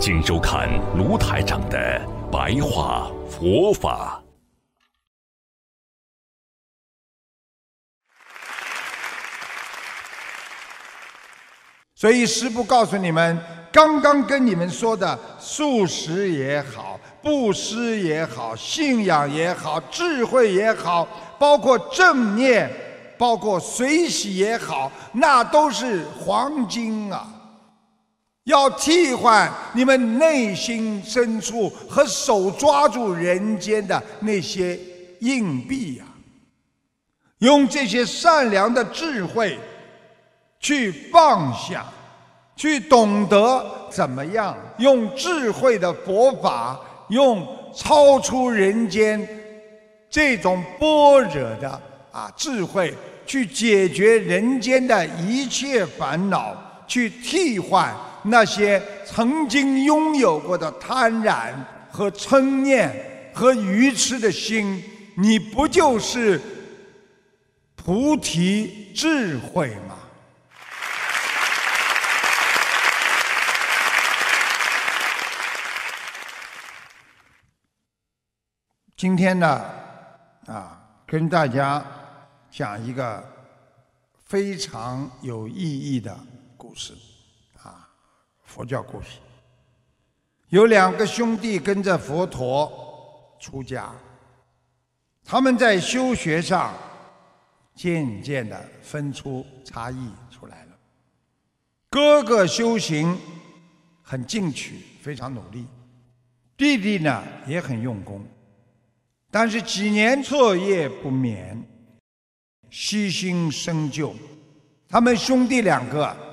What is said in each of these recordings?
请收看卢台长的白话佛法。所以师父告诉你们，刚刚跟你们说的素食也好，布施也好，信仰也好，智慧也好，包括正念，包括随喜也好，那都是黄金啊！要替换你们内心深处和手抓住人间的那些硬币呀，用这些善良的智慧去放下，去懂得怎么样用智慧的佛法，用超出人间这种般若的啊智慧，去解决人间的一切烦恼，去替换。那些曾经拥有过的贪婪和嗔念和愚痴的心，你不就是菩提智慧吗？今天呢，啊，跟大家讲一个非常有意义的故事。佛教故事，有两个兄弟跟着佛陀出家，他们在修学上渐渐的分出差异出来了。哥哥修行很进取，非常努力；弟弟呢也很用功，但是几年彻夜不眠，悉心深究。他们兄弟两个。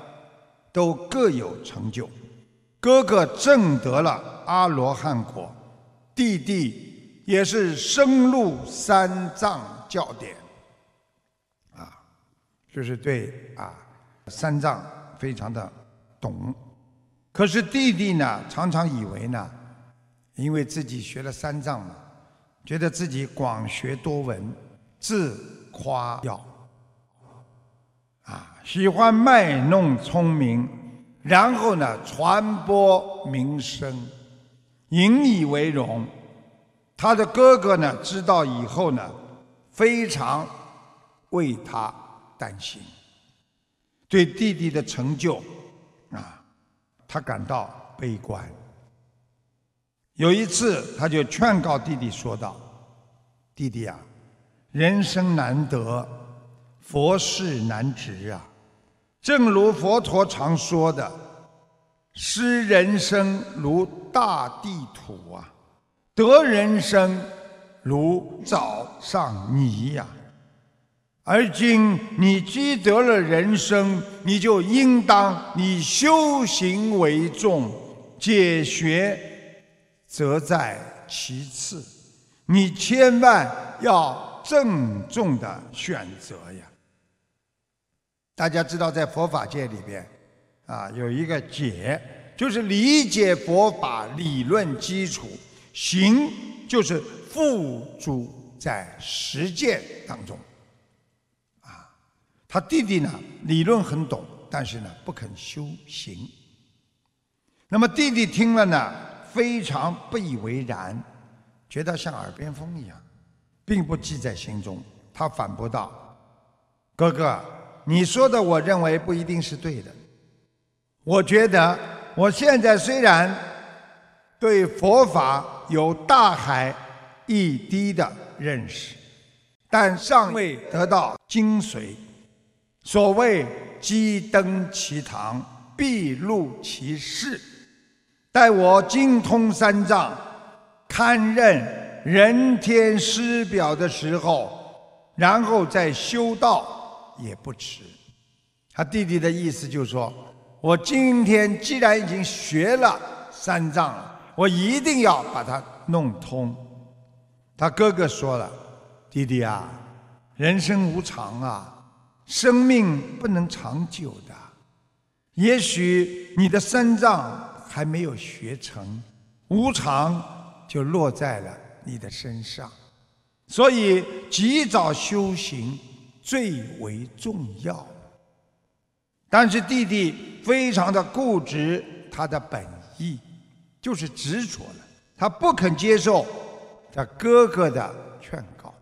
都各有成就，哥哥证得了阿罗汉果，弟弟也是深入三藏教典，啊，就是对啊三藏非常的懂。可是弟弟呢，常常以为呢，因为自己学了三藏嘛，觉得自己广学多闻，自夸耀。喜欢卖弄聪明，然后呢，传播名声，引以为荣。他的哥哥呢，知道以后呢，非常为他担心，对弟弟的成就啊，他感到悲观。有一次，他就劝告弟弟说道：“弟弟啊，人生难得。”佛事难值啊！正如佛陀常说的：“失人生如大地土啊，得人生如早上泥呀。”而今你积得了人生，你就应当以修行为重，解学则在其次。你千万要郑重的选择呀！大家知道，在佛法界里边，啊，有一个解，就是理解佛法理论基础；行就是付诸在实践当中。啊，他弟弟呢，理论很懂，但是呢，不肯修行。那么弟弟听了呢，非常不以为然，觉得像耳边风一样，并不记在心中。他反驳道：“哥哥。”你说的，我认为不一定是对的。我觉得我现在虽然对佛法有大海一滴的认识，但尚未得到精髓。所谓“鸡登其堂，必露其室”，待我精通三藏，堪任人天师表的时候，然后再修道。也不迟。他弟弟的意思就是说，我今天既然已经学了三藏，我一定要把它弄通。他哥哥说了：“弟弟啊，人生无常啊，生命不能长久的。也许你的三藏还没有学成，无常就落在了你的身上。所以及早修行最为重要。但是弟弟非常的固执，他的本意就是执着了，他不肯接受。”他哥哥的劝告，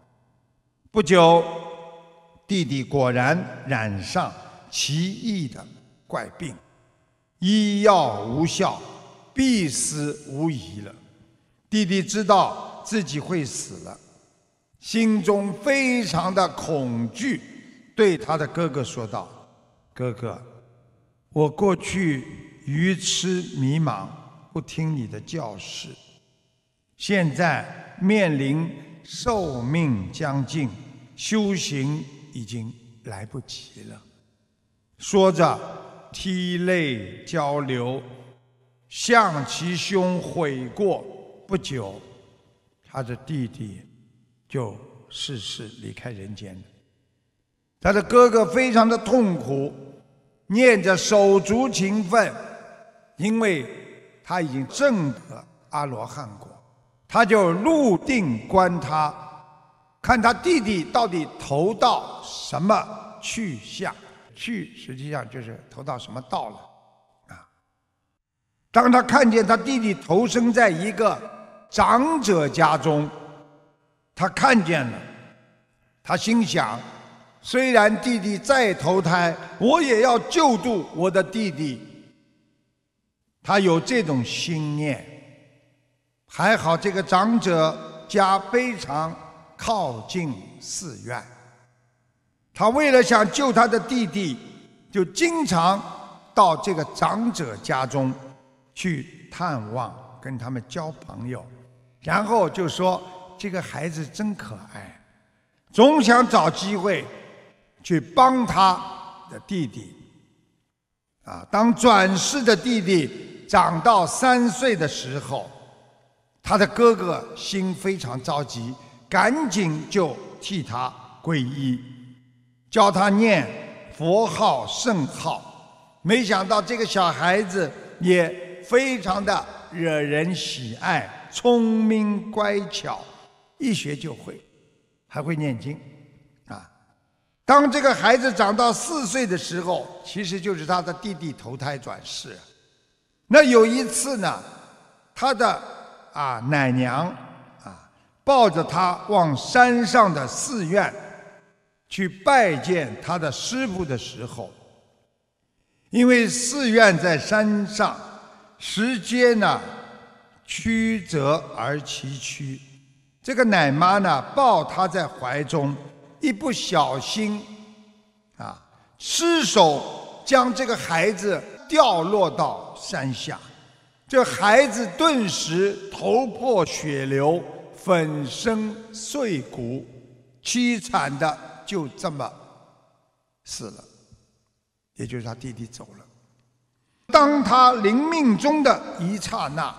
不久，弟弟果然染上奇异的怪病，医药无效，必死无疑了。弟弟知道自己会死了，心中非常的恐惧，对他的哥哥说道：“哥哥，我过去愚痴迷茫，不听你的教示，现在。”面临寿命将近，修行已经来不及了。说着，涕泪交流，向其兄悔过。不久，他的弟弟就逝世离开人间了。他的哥哥非常的痛苦，念着手足情分，因为他已经证得阿罗汉果。他就入定观他，看他弟弟到底投到什么去向，去实际上就是投到什么道了，啊！当他看见他弟弟投生在一个长者家中，他看见了，他心想：虽然弟弟再投胎，我也要救度我的弟弟。他有这种心念。还好，这个长者家非常靠近寺院。他为了想救他的弟弟，就经常到这个长者家中去探望，跟他们交朋友，然后就说：“这个孩子真可爱。”总想找机会去帮他的弟弟。啊，当转世的弟弟长到三岁的时候。他的哥哥心非常着急，赶紧就替他皈依，教他念佛号圣号。没想到这个小孩子也非常的惹人喜爱，聪明乖巧，一学就会，还会念经。啊，当这个孩子长到四岁的时候，其实就是他的弟弟投胎转世。那有一次呢，他的。啊，奶娘啊，抱着他往山上的寺院去拜见他的师傅的时候，因为寺院在山上，石阶呢曲折而崎岖，这个奶妈呢抱他在怀中，一不小心啊，失手将这个孩子掉落到山下。这孩子顿时头破血流，粉身碎骨，凄惨的就这么死了。也就是他弟弟走了。当他临命终的一刹那，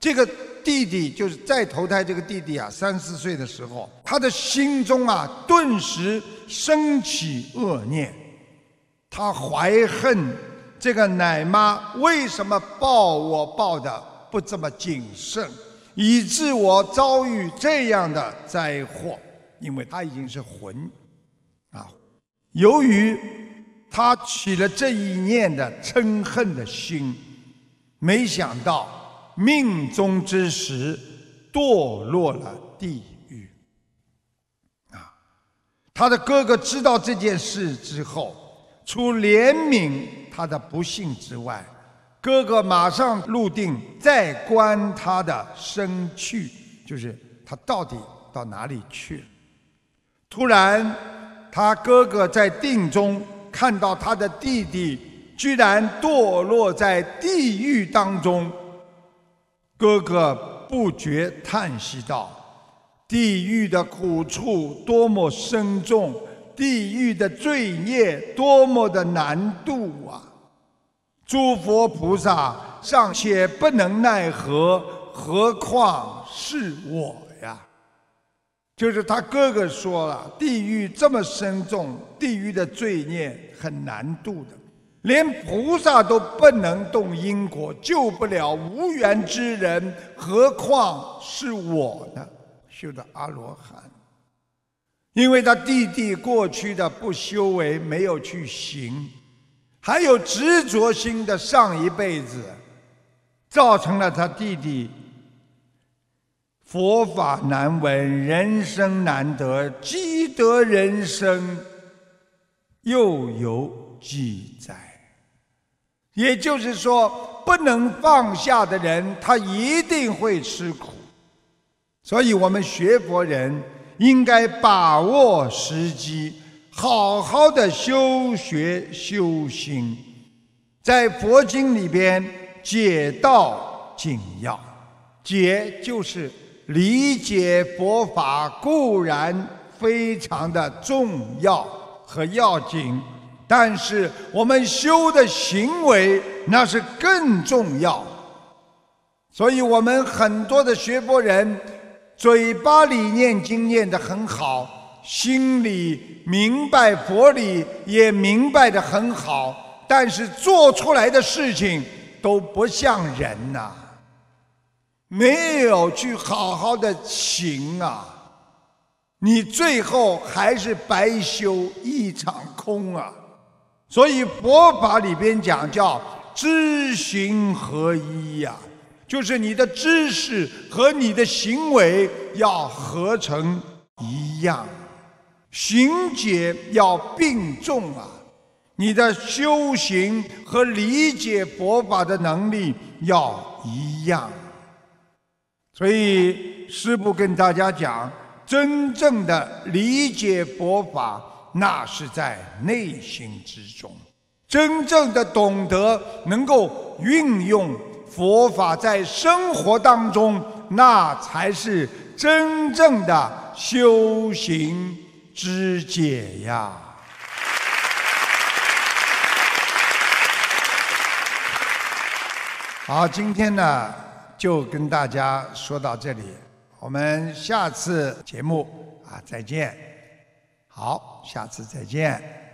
这个弟弟就是再投胎这个弟弟啊，三四岁的时候，他的心中啊顿时升起恶念，他怀恨。这个奶妈为什么抱我抱的不这么谨慎，以致我遭遇这样的灾祸？因为他已经是魂，啊，由于他起了这一念的嗔恨的心，没想到命中之时堕落了地狱。啊，他的哥哥知道这件事之后，除怜悯。他的不幸之外，哥哥马上入定，再观他的生去，就是他到底到哪里去了。突然，他哥哥在定中看到他的弟弟居然堕落在地狱当中，哥哥不觉叹息道：“地狱的苦处多么深重，地狱的罪孽多么的难度啊！”诸佛菩萨尚且不能奈何，何况是我呀？就是他哥哥说了，地狱这么深重，地狱的罪孽很难度的，连菩萨都不能动因果，救不了无缘之人，何况是我呢？修的阿罗汉，因为他弟弟过去的不修为，没有去行。还有执着心的上一辈子，造成了他弟弟佛法难闻，人生难得，积德人生又有几载？也就是说，不能放下的人，他一定会吃苦。所以我们学佛人应该把握时机。好好的修学修心，在佛经里边解道紧要，解就是理解佛法固然非常的重要和要紧，但是我们修的行为那是更重要。所以我们很多的学佛人，嘴巴里念经念得很好。心里明白佛理，也明白的很好，但是做出来的事情都不像人呐，没有去好好的行啊，你最后还是白修一场空啊。所以佛法里边讲叫知行合一呀，就是你的知识和你的行为要合成一样。行解要并重啊！你的修行和理解佛法的能力要一样。所以师父跟大家讲，真正的理解佛法，那是在内心之中；真正的懂得能够运用佛法在生活当中，那才是真正的修行。之解呀！好，今天呢就跟大家说到这里，我们下次节目啊再见。好，下次再见。